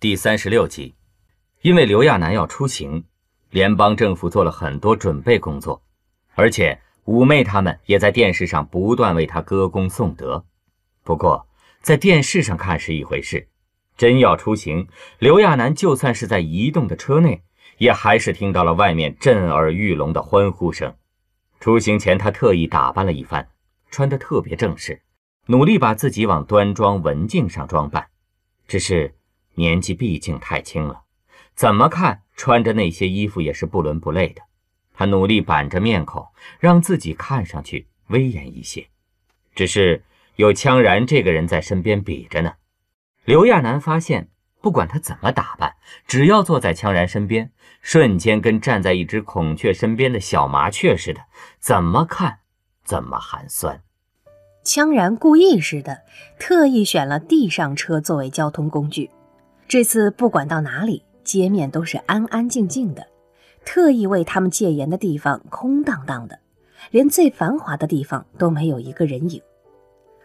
第三十六集，因为刘亚楠要出行，联邦政府做了很多准备工作，而且五妹他们也在电视上不断为他歌功颂德。不过，在电视上看是一回事，真要出行，刘亚楠就算是在移动的车内，也还是听到了外面震耳欲聋的欢呼声。出行前，他特意打扮了一番，穿得特别正式，努力把自己往端庄文静上装扮，只是。年纪毕竟太轻了，怎么看穿着那些衣服也是不伦不类的。他努力板着面孔，让自己看上去威严一些。只是有羌然这个人在身边比着呢。刘亚楠发现，不管他怎么打扮，只要坐在羌然身边，瞬间跟站在一只孔雀身边的小麻雀似的，怎么看怎么寒酸。羌然故意似的，特意选了地上车作为交通工具。这次不管到哪里，街面都是安安静静的，特意为他们戒严的地方空荡荡的，连最繁华的地方都没有一个人影。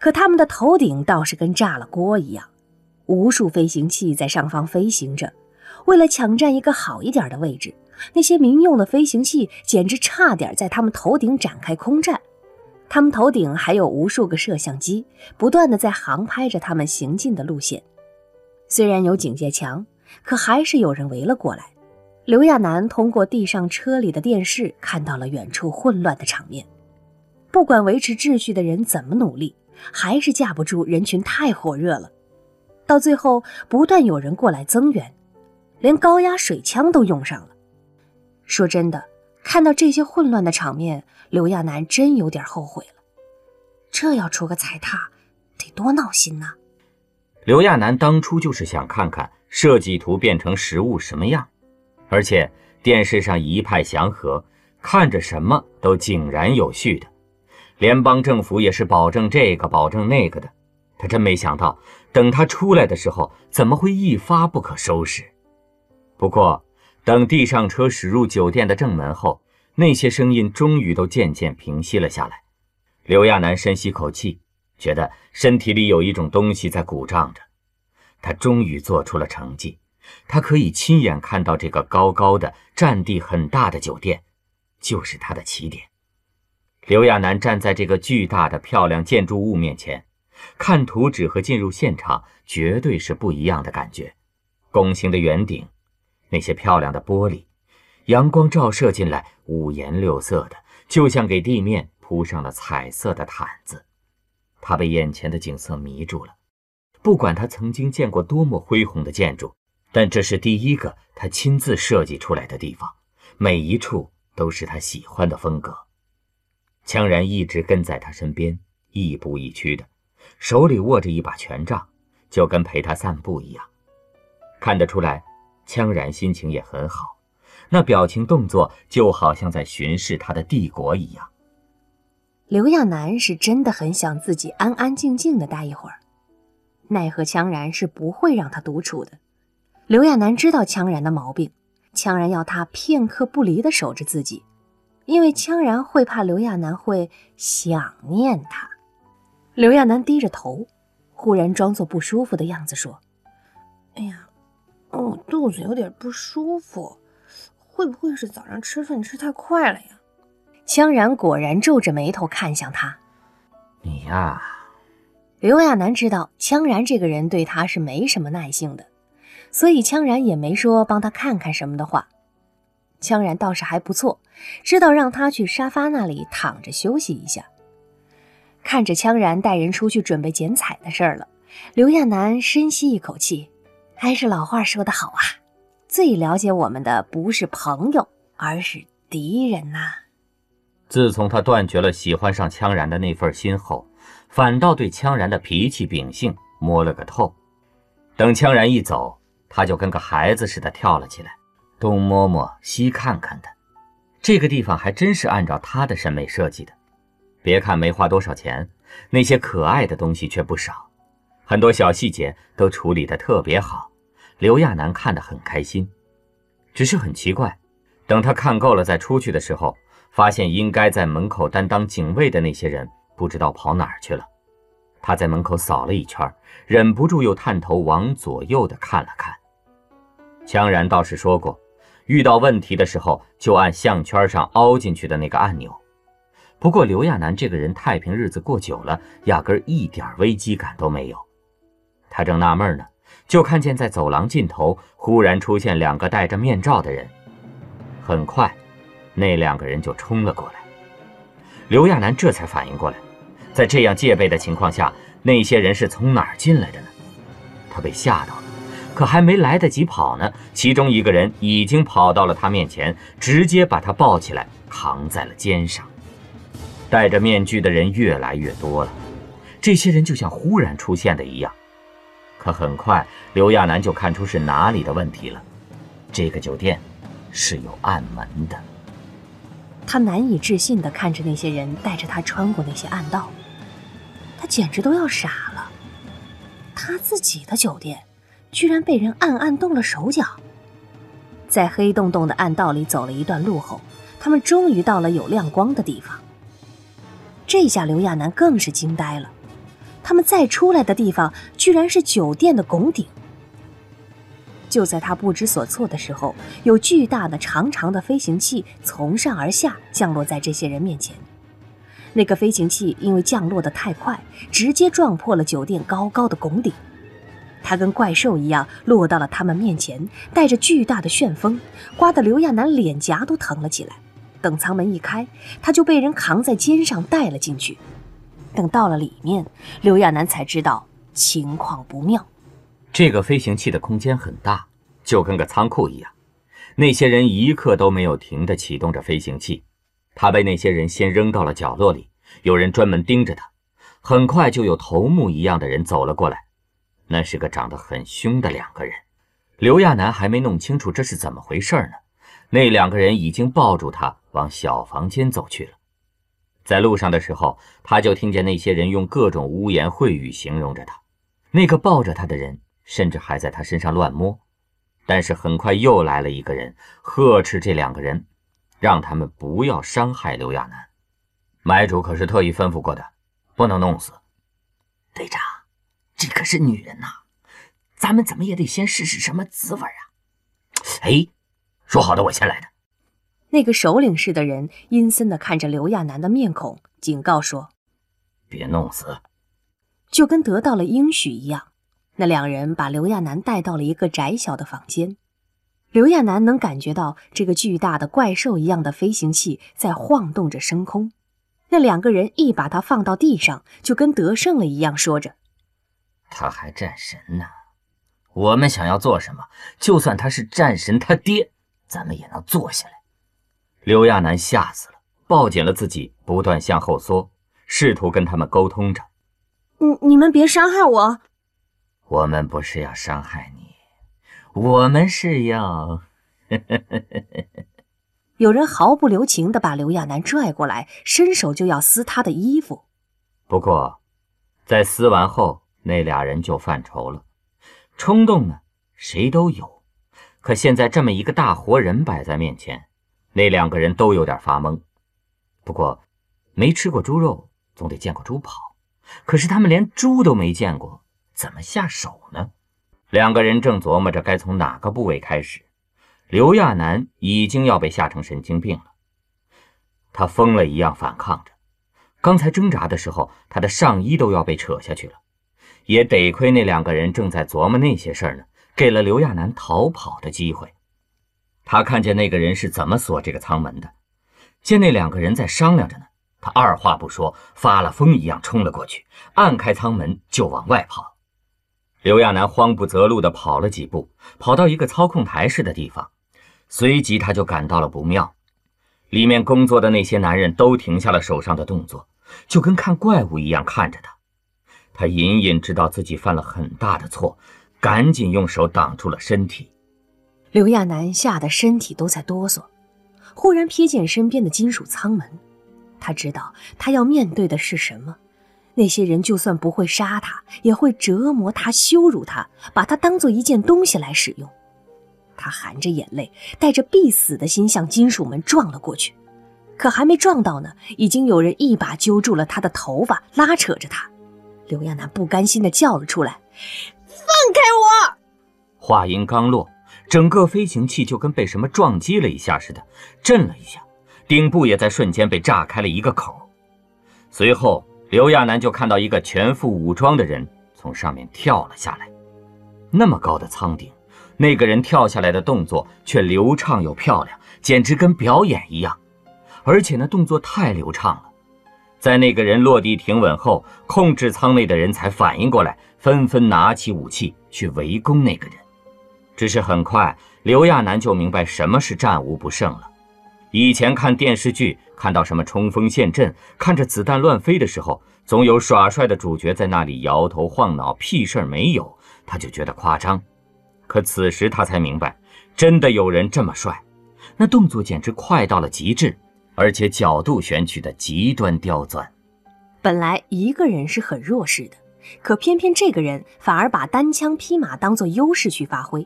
可他们的头顶倒是跟炸了锅一样，无数飞行器在上方飞行着。为了抢占一个好一点的位置，那些民用的飞行器简直差点在他们头顶展开空战。他们头顶还有无数个摄像机，不断的在航拍着他们行进的路线。虽然有警戒墙，可还是有人围了过来。刘亚楠通过地上车里的电视看到了远处混乱的场面。不管维持秩序的人怎么努力，还是架不住人群太火热了。到最后，不断有人过来增援，连高压水枪都用上了。说真的，看到这些混乱的场面，刘亚楠真有点后悔了。这要出个踩踏，得多闹心呐！刘亚楠当初就是想看看设计图变成实物什么样，而且电视上一派祥和，看着什么都井然有序的。联邦政府也是保证这个保证那个的，他真没想到，等他出来的时候，怎么会一发不可收拾？不过，等地上车驶入酒店的正门后，那些声音终于都渐渐平息了下来。刘亚楠深吸口气。觉得身体里有一种东西在鼓胀着，他终于做出了成绩。他可以亲眼看到这个高高的、占地很大的酒店，就是他的起点。刘亚楠站在这个巨大的、漂亮建筑物面前，看图纸和进入现场绝对是不一样的感觉。拱形的圆顶，那些漂亮的玻璃，阳光照射进来，五颜六色的，就像给地面铺上了彩色的毯子。他被眼前的景色迷住了。不管他曾经见过多么恢宏的建筑，但这是第一个他亲自设计出来的地方，每一处都是他喜欢的风格。羌然一直跟在他身边，亦步亦趋的，手里握着一把权杖，就跟陪他散步一样。看得出来，羌然心情也很好，那表情动作就好像在巡视他的帝国一样。刘亚楠是真的很想自己安安静静的待一会儿，奈何羌然是不会让他独处的。刘亚楠知道羌然的毛病，羌然要他片刻不离的守着自己，因为羌然会怕刘亚楠会想念他。刘亚楠低着头，忽然装作不舒服的样子说：“哎呀，我肚子有点不舒服，会不会是早上吃饭吃太快了呀？”羌然果然皱着眉头看向他。你呀，刘亚楠知道羌然这个人对他是没什么耐性的，所以羌然也没说帮他看看什么的话。羌然倒是还不错，知道让他去沙发那里躺着休息一下。看着羌然带人出去准备剪彩的事儿了，刘亚楠深吸一口气，还是老话说得好啊，最了解我们的不是朋友，而是敌人呐。自从他断绝了喜欢上羌然的那份心后，反倒对羌然的脾气秉性摸了个透。等羌然一走，他就跟个孩子似的跳了起来，东摸摸西看看的。这个地方还真是按照他的审美设计的。别看没花多少钱，那些可爱的东西却不少，很多小细节都处理得特别好。刘亚楠看得很开心，只是很奇怪，等他看够了再出去的时候。发现应该在门口担当警卫的那些人不知道跑哪儿去了。他在门口扫了一圈，忍不住又探头往左右的看了看。羌然倒是说过，遇到问题的时候就按项圈上凹进去的那个按钮。不过刘亚楠这个人太平日子过久了，压根一点危机感都没有。他正纳闷呢，就看见在走廊尽头忽然出现两个戴着面罩的人。很快，那两个人就冲了过来。刘亚楠这才反应过来，在这样戒备的情况下，那些人是从哪儿进来的呢？他被吓到了，可还没来得及跑呢，其中一个人已经跑到了他面前，直接把他抱起来扛在了肩上。戴着面具的人越来越多了，这些人就像忽然出现的一样。可很快，刘亚楠就看出是哪里的问题了。这个酒店是有暗门的。他难以置信地看着那些人带着他穿过那些暗道，他简直都要傻了。他自己的酒店，居然被人暗暗动了手脚。在黑洞洞的暗道里走了一段路后，他们终于到了有亮光的地方。这下刘亚楠更是惊呆了，他们再出来的地方居然是酒店的拱顶。就在他不知所措的时候，有巨大的、长长的飞行器从上而下降落在这些人面前。那个飞行器因为降落的太快，直接撞破了酒店高高的拱顶，它跟怪兽一样落到了他们面前，带着巨大的旋风，刮得刘亚楠脸颊都疼了起来。等舱门一开，他就被人扛在肩上带了进去。等到了里面，刘亚楠才知道情况不妙。这个飞行器的空间很大，就跟个仓库一样。那些人一刻都没有停地启动着飞行器。他被那些人先扔到了角落里，有人专门盯着他。很快就有头目一样的人走了过来，那是个长得很凶的两个人。刘亚楠还没弄清楚这是怎么回事呢。那两个人已经抱住他往小房间走去了。在路上的时候，他就听见那些人用各种污言秽语形容着他。那个抱着他的人甚至还在他身上乱摸。但是很快又来了一个人，呵斥这两个人，让他们不要伤害刘亚楠。买主可是特意吩咐过的，不能弄死。队长，这可是女人呐，咱们怎么也得先试试什么滋味啊！哎。说好的，我先来的。那个首领似的人阴森的看着刘亚楠的面孔，警告说：“别弄死。”就跟得到了应许一样，那两人把刘亚楠带到了一个窄小的房间。刘亚楠能感觉到这个巨大的怪兽一样的飞行器在晃动着升空。那两个人一把他放到地上，就跟得胜了一样，说着：“他还战神呢，我们想要做什么，就算他是战神他爹。”咱们也能坐下来。刘亚楠吓死了，抱紧了自己，不断向后缩，试图跟他们沟通着。你你们别伤害我。我们不是要伤害你，我们是要 有人毫不留情地把刘亚楠拽过来，伸手就要撕他的衣服。不过，在撕完后，那俩人就犯愁了。冲动呢，谁都有。可现在这么一个大活人摆在面前，那两个人都有点发懵。不过，没吃过猪肉，总得见过猪跑。可是他们连猪都没见过，怎么下手呢？两个人正琢磨着该从哪个部位开始。刘亚楠已经要被吓成神经病了，他疯了一样反抗着。刚才挣扎的时候，他的上衣都要被扯下去了。也得亏那两个人正在琢磨那些事儿呢。给了刘亚楠逃跑的机会。他看见那个人是怎么锁这个舱门的，见那两个人在商量着呢，他二话不说，发了疯一样冲了过去，按开舱门就往外跑。刘亚楠慌不择路地跑了几步，跑到一个操控台似的地方，随即他就感到了不妙。里面工作的那些男人都停下了手上的动作，就跟看怪物一样看着他。他隐隐知道自己犯了很大的错。赶紧用手挡住了身体，刘亚楠吓得身体都在哆嗦。忽然瞥见身边的金属舱门，他知道他要面对的是什么。那些人就算不会杀他，也会折磨他、羞辱他，把他当做一件东西来使用。他含着眼泪，带着必死的心向金属门撞了过去。可还没撞到呢，已经有人一把揪住了他的头发，拉扯着他。刘亚楠不甘心地叫了出来。放开我！话音刚落，整个飞行器就跟被什么撞击了一下似的，震了一下，顶部也在瞬间被炸开了一个口。随后，刘亚楠就看到一个全副武装的人从上面跳了下来。那么高的舱顶，那个人跳下来的动作却流畅又漂亮，简直跟表演一样。而且那动作太流畅了，在那个人落地停稳后，控制舱内的人才反应过来，纷纷拿起武器去围攻那个人。只是很快，刘亚楠就明白什么是战无不胜了。以前看电视剧，看到什么冲锋陷阵，看着子弹乱飞的时候，总有耍帅的主角在那里摇头晃脑，屁事儿没有，他就觉得夸张。可此时他才明白，真的有人这么帅，那动作简直快到了极致。而且角度选取的极端刁钻。本来一个人是很弱势的，可偏偏这个人反而把单枪匹马当做优势去发挥，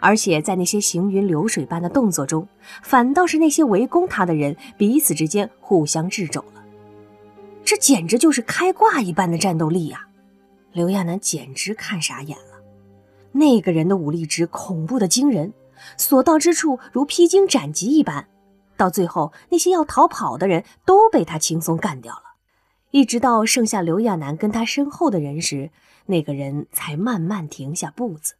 而且在那些行云流水般的动作中，反倒是那些围攻他的人彼此之间互相制肘了。这简直就是开挂一般的战斗力呀！刘亚楠简直看傻眼了。那个人的武力值恐怖的惊人，所到之处如披荆斩棘一般。到最后，那些要逃跑的人都被他轻松干掉了，一直到剩下刘亚楠跟他身后的人时，那个人才慢慢停下步子。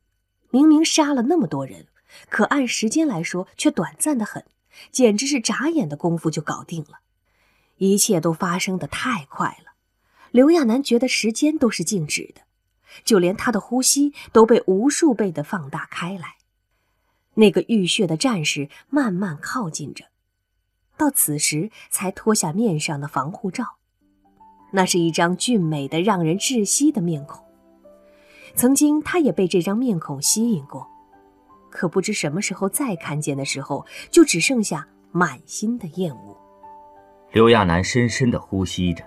明明杀了那么多人，可按时间来说却短暂的很，简直是眨眼的功夫就搞定了。一切都发生的太快了，刘亚楠觉得时间都是静止的，就连他的呼吸都被无数倍的放大开来。那个浴血的战士慢慢靠近着。到此时才脱下面上的防护罩，那是一张俊美的、让人窒息的面孔。曾经他也被这张面孔吸引过，可不知什么时候再看见的时候，就只剩下满心的厌恶。刘亚楠深深地呼吸着，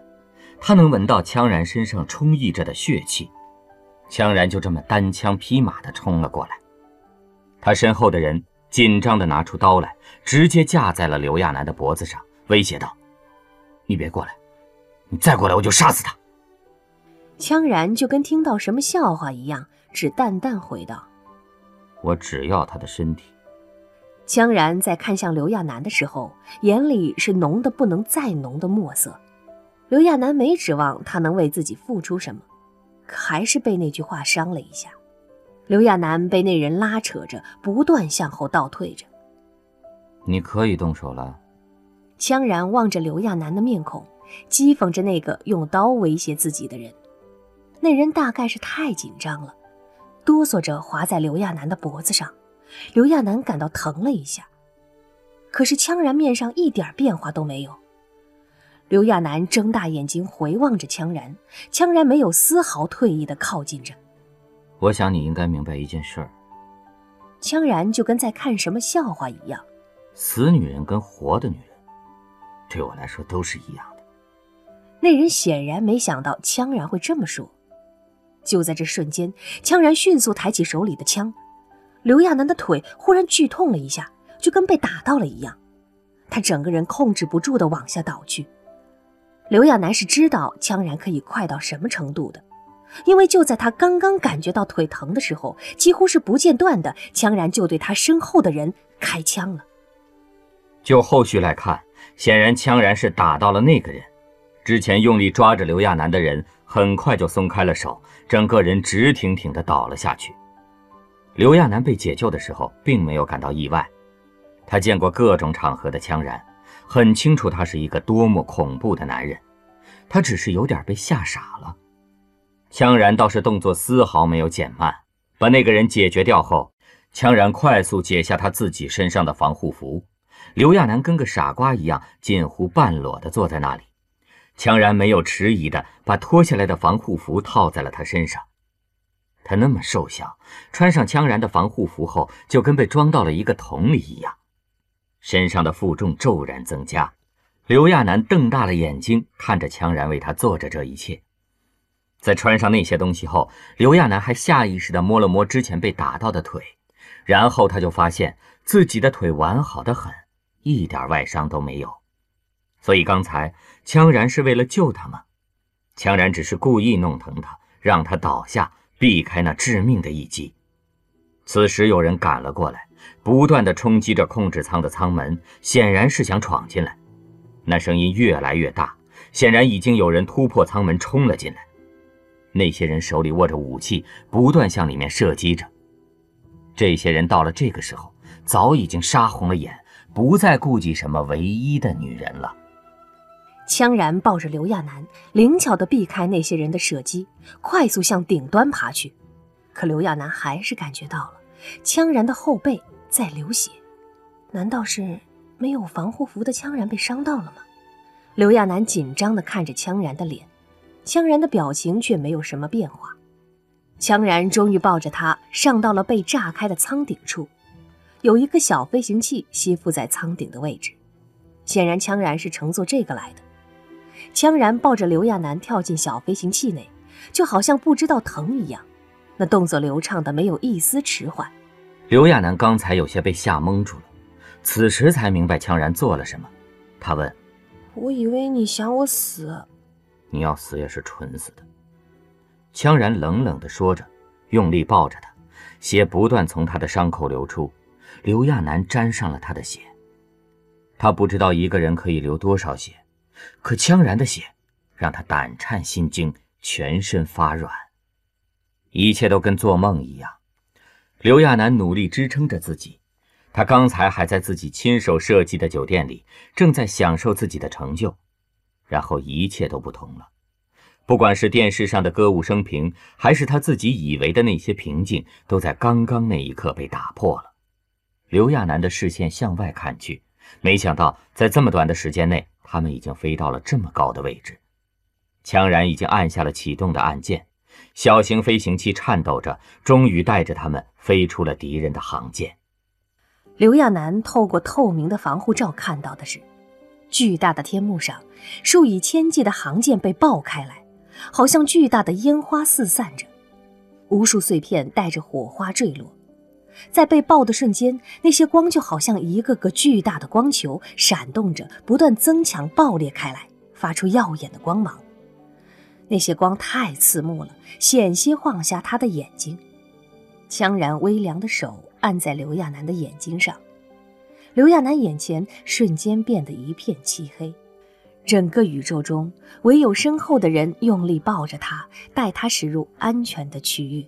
他能闻到羌然身上充溢着的血气。羌然就这么单枪匹马地冲了过来，他身后的人。紧张地拿出刀来，直接架在了刘亚楠的脖子上，威胁道：“你别过来，你再过来我就杀死他。”羌然就跟听到什么笑话一样，只淡淡回道：“我只要他的身体。”羌然在看向刘亚楠的时候，眼里是浓的不能再浓的墨色。刘亚楠没指望他能为自己付出什么，可还是被那句话伤了一下。刘亚楠被那人拉扯着，不断向后倒退着。你可以动手了。羌然望着刘亚楠的面孔，讥讽着那个用刀威胁自己的人。那人大概是太紧张了，哆嗦着划在刘亚楠的脖子上。刘亚楠感到疼了一下，可是羌然面上一点变化都没有。刘亚楠睁大眼睛回望着羌然，羌然没有丝毫退意的靠近着。我想你应该明白一件事儿。羌然就跟在看什么笑话一样。死女人跟活的女人，对我来说都是一样的。那人显然没想到羌然会这么说。就在这瞬间，羌然迅速抬起手里的枪，刘亚楠的腿忽然剧痛了一下，就跟被打到了一样，他整个人控制不住的往下倒去。刘亚楠是知道羌然可以快到什么程度的。因为就在他刚刚感觉到腿疼的时候，几乎是不间断的，羌然就对他身后的人开枪了。就后续来看，显然羌然是打到了那个人。之前用力抓着刘亚楠的人，很快就松开了手，整个人直挺挺地倒了下去。刘亚楠被解救的时候，并没有感到意外。他见过各种场合的羌然，很清楚他是一个多么恐怖的男人。他只是有点被吓傻了。羌然倒是动作丝毫没有减慢，把那个人解决掉后，羌然快速解下他自己身上的防护服。刘亚楠跟个傻瓜一样，近乎半裸的坐在那里。羌然没有迟疑的把脱下来的防护服套在了他身上。他那么瘦小，穿上羌然的防护服后，就跟被装到了一个桶里一样，身上的负重骤然增加。刘亚楠瞪大了眼睛看着羌然为他做着这一切。在穿上那些东西后，刘亚楠还下意识地摸了摸之前被打到的腿，然后他就发现自己的腿完好的很，一点外伤都没有。所以刚才羌然是为了救他吗？羌然只是故意弄疼他，让他倒下，避开那致命的一击。此时有人赶了过来，不断的冲击着控制舱的舱门，显然是想闯进来。那声音越来越大，显然已经有人突破舱门冲了进来。那些人手里握着武器，不断向里面射击着。这些人到了这个时候，早已经杀红了眼，不再顾及什么唯一的女人了。羌然抱着刘亚楠，灵巧地避开那些人的射击，快速向顶端爬去。可刘亚楠还是感觉到了羌然的后背在流血，难道是没有防护服的羌然被伤到了吗？刘亚楠紧张地看着羌然的脸，羌然的表情却没有什么变化。羌然终于抱着他上到了被炸开的舱顶处，有一个小飞行器吸附在舱顶的位置，显然羌然是乘坐这个来的。羌然抱着刘亚楠跳进小飞行器内，就好像不知道疼一样，那动作流畅的没有一丝迟缓。刘亚楠刚才有些被吓蒙住了，此时才明白羌然做了什么。他问：“我以为你想我死，你要死也是蠢死的。”羌然冷冷地说着，用力抱着他，血不断从他的伤口流出。刘亚楠沾上了他的血，他不知道一个人可以流多少血。可羌然的血让他胆颤心惊，全身发软，一切都跟做梦一样。刘亚楠努力支撑着自己，他刚才还在自己亲手设计的酒店里，正在享受自己的成就，然后一切都不同了。不管是电视上的歌舞升平，还是他自己以为的那些平静，都在刚刚那一刻被打破了。刘亚楠的视线向外看去，没想到在这么短的时间内。他们已经飞到了这么高的位置，羌然已经按下了启动的按键，小型飞行器颤抖着，终于带着他们飞出了敌人的航舰。刘亚楠透过透明的防护罩看到的是，巨大的天幕上，数以千计的航舰被爆开来，好像巨大的烟花四散着，无数碎片带着火花坠落。在被爆的瞬间，那些光就好像一个个巨大的光球，闪动着，不断增强、爆裂开来，发出耀眼的光芒。那些光太刺目了，险些晃瞎他的眼睛。羌然微凉的手按在刘亚楠的眼睛上，刘亚楠眼前瞬间变得一片漆黑，整个宇宙中唯有身后的人用力抱着他，带他驶入安全的区域。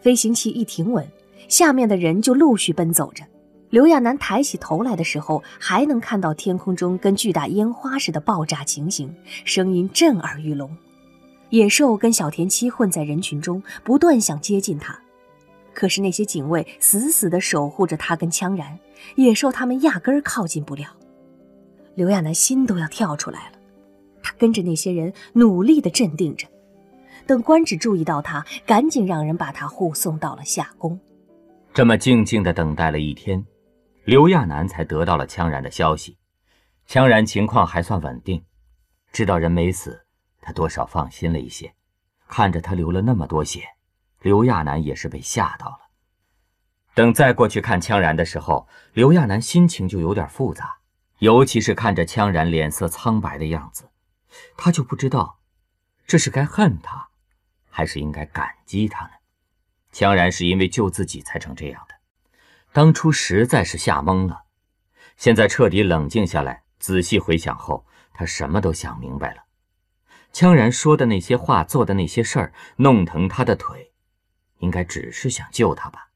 飞行器一停稳。下面的人就陆续奔走着。刘亚楠抬起头来的时候，还能看到天空中跟巨大烟花似的爆炸情形，声音震耳欲聋。野兽跟小田七混在人群中，不断想接近他，可是那些警卫死死地守护着他跟羌然，野兽他们压根儿靠近不了。刘亚楠心都要跳出来了，他跟着那些人努力地镇定着，等官职注意到他，赶紧让人把他护送到了夏宫。这么静静地等待了一天，刘亚楠才得到了羌然的消息。羌然情况还算稳定，知道人没死，他多少放心了一些。看着他流了那么多血，刘亚楠也是被吓到了。等再过去看羌然的时候，刘亚楠心情就有点复杂，尤其是看着羌然脸色苍白的样子，他就不知道这是该恨他，还是应该感激他呢？羌然是因为救自己才成这样的，当初实在是吓懵了。现在彻底冷静下来，仔细回想后，他什么都想明白了。羌然说的那些话，做的那些事儿，弄疼他的腿，应该只是想救他吧。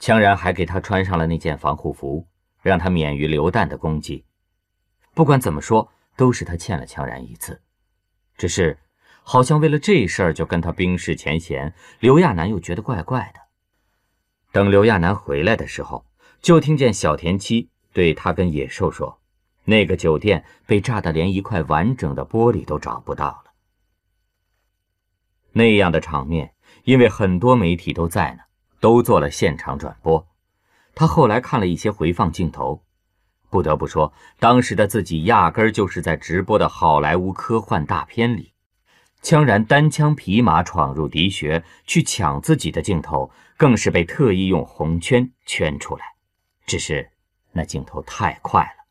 羌然还给他穿上了那件防护服，让他免于流弹的攻击。不管怎么说，都是他欠了羌然一次，只是。好像为了这事儿就跟他冰释前嫌，刘亚楠又觉得怪怪的。等刘亚楠回来的时候，就听见小田七对他跟野兽说：“那个酒店被炸得连一块完整的玻璃都找不到了。”那样的场面，因为很多媒体都在呢，都做了现场转播。他后来看了一些回放镜头，不得不说，当时的自己压根就是在直播的好莱坞科幻大片里。羌然单枪匹马闯入敌穴去抢自己的镜头，更是被特意用红圈圈出来。只是那镜头太快了。